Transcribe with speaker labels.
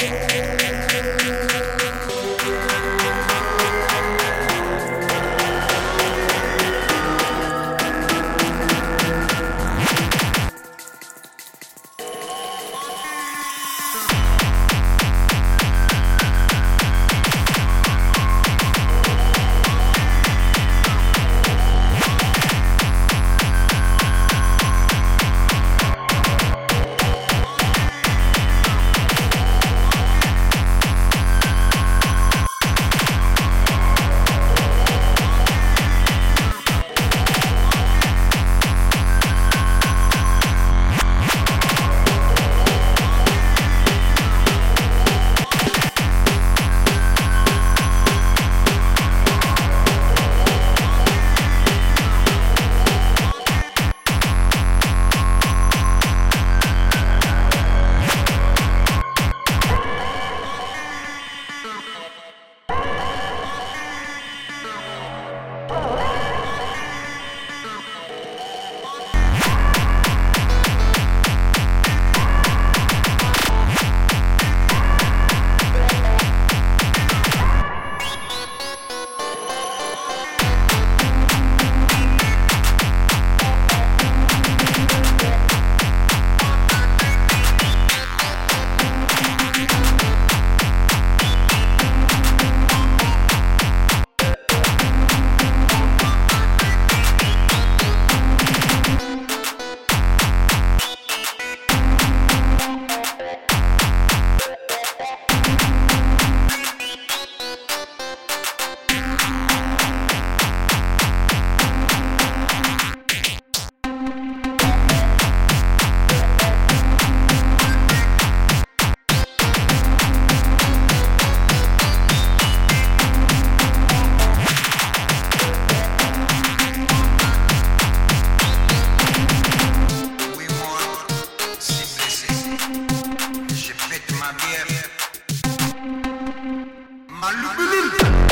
Speaker 1: Música Malum